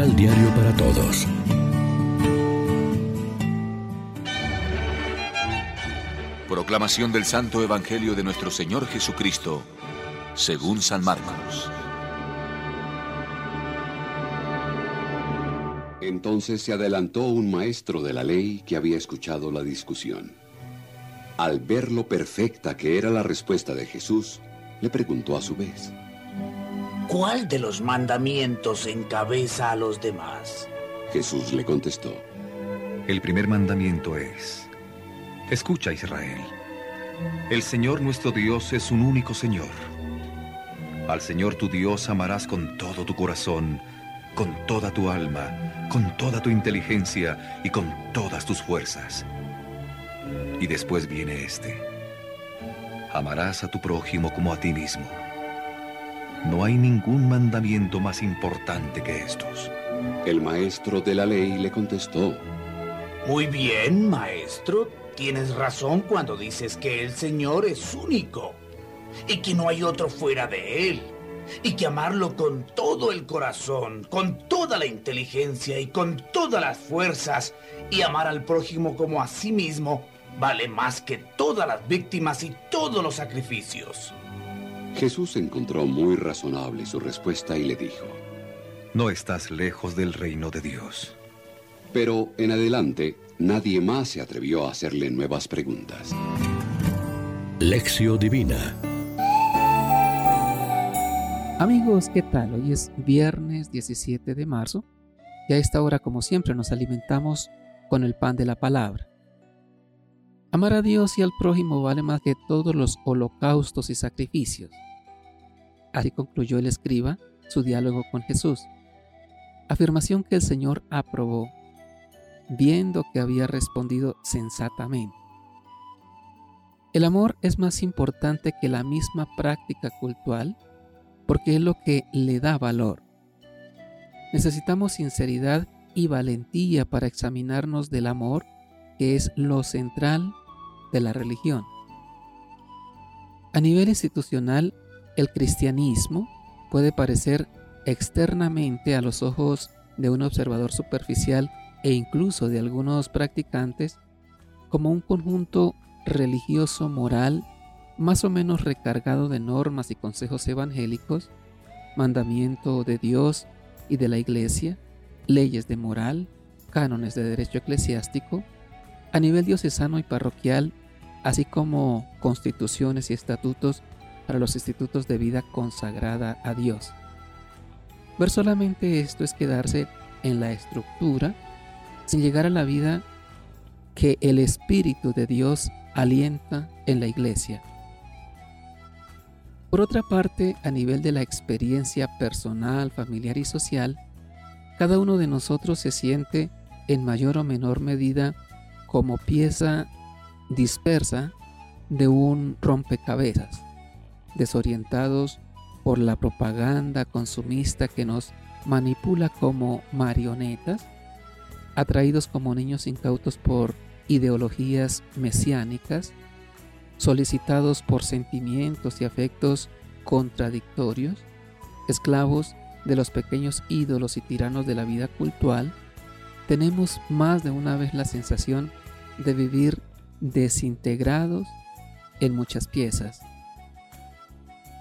Devocional Diario para Todos. Proclamación del Santo Evangelio de nuestro Señor Jesucristo, según San Marcos. Entonces se adelantó un maestro de la ley que había escuchado la discusión. Al ver lo perfecta que era la respuesta de Jesús, le preguntó a su vez, ¿Cuál de los mandamientos encabeza a los demás? Jesús le contestó, El primer mandamiento es, Escucha Israel, el Señor nuestro Dios es un único Señor. Al Señor tu Dios amarás con todo tu corazón, con toda tu alma, con toda tu inteligencia y con todas tus fuerzas. Y después viene este. Amarás a tu prójimo como a ti mismo. No hay ningún mandamiento más importante que estos. El maestro de la ley le contestó, Muy bien, maestro. Tienes razón cuando dices que el Señor es único y que no hay otro fuera de Él. Y que amarlo con todo el corazón, con toda la inteligencia y con todas las fuerzas, y amar al prójimo como a sí mismo, vale más que todas las víctimas y todos los sacrificios. Jesús encontró muy razonable su respuesta y le dijo, No estás lejos del reino de Dios. pero en adelante nadie más se atrevió a hacerle nuevas preguntas. Lección Divina. Amigos, ¿qué tal? Hoy es viernes 17 de marzo y a esta hora, como siempre, nos alimentamos con el pan de la palabra. Amar a Dios y al prójimo vale más que todos los holocaustos y sacrificios. Así concluyó el escriba su diálogo con Jesús. Afirmación que el Señor aprobó, viendo que había respondido sensatamente. El amor es más importante que la misma práctica cultural porque es lo que le da valor. Necesitamos sinceridad y valentía para examinarnos del amor, que es lo central de la religión. A nivel institucional, el cristianismo puede parecer externamente a los ojos de un observador superficial e incluso de algunos practicantes como un conjunto religioso moral más o menos recargado de normas y consejos evangélicos, mandamiento de Dios y de la Iglesia, leyes de moral, cánones de derecho eclesiástico, a nivel diocesano y parroquial, así como constituciones y estatutos para los institutos de vida consagrada a Dios. Ver solamente esto es quedarse en la estructura sin llegar a la vida que el Espíritu de Dios alienta en la iglesia. Por otra parte, a nivel de la experiencia personal, familiar y social, cada uno de nosotros se siente en mayor o menor medida como pieza dispersa de un rompecabezas, desorientados por la propaganda consumista que nos manipula como marionetas, atraídos como niños incautos por ideologías mesiánicas, solicitados por sentimientos y afectos contradictorios, esclavos de los pequeños ídolos y tiranos de la vida cultural, tenemos más de una vez la sensación de vivir desintegrados en muchas piezas.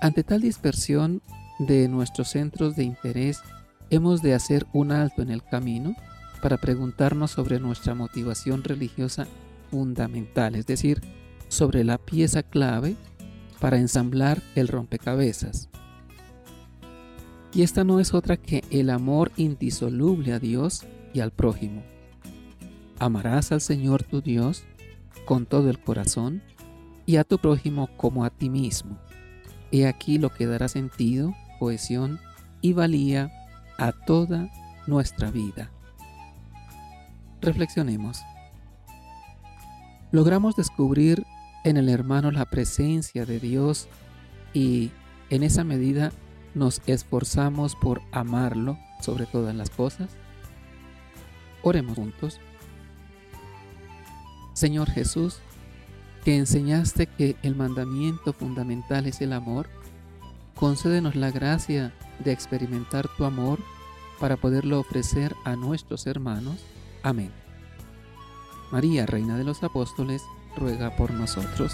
Ante tal dispersión de nuestros centros de interés, hemos de hacer un alto en el camino para preguntarnos sobre nuestra motivación religiosa fundamental, es decir, sobre la pieza clave para ensamblar el rompecabezas. Y esta no es otra que el amor indisoluble a Dios y al prójimo. Amarás al Señor tu Dios con todo el corazón y a tu prójimo como a ti mismo. He aquí lo que dará sentido, cohesión y valía a toda nuestra vida. Reflexionemos. Logramos descubrir en el hermano la presencia de Dios y en esa medida nos esforzamos por amarlo sobre todas las cosas. Oremos juntos. Señor Jesús, que enseñaste que el mandamiento fundamental es el amor, concédenos la gracia de experimentar tu amor para poderlo ofrecer a nuestros hermanos. Amén. María, Reina de los Apóstoles, ruega por nosotros.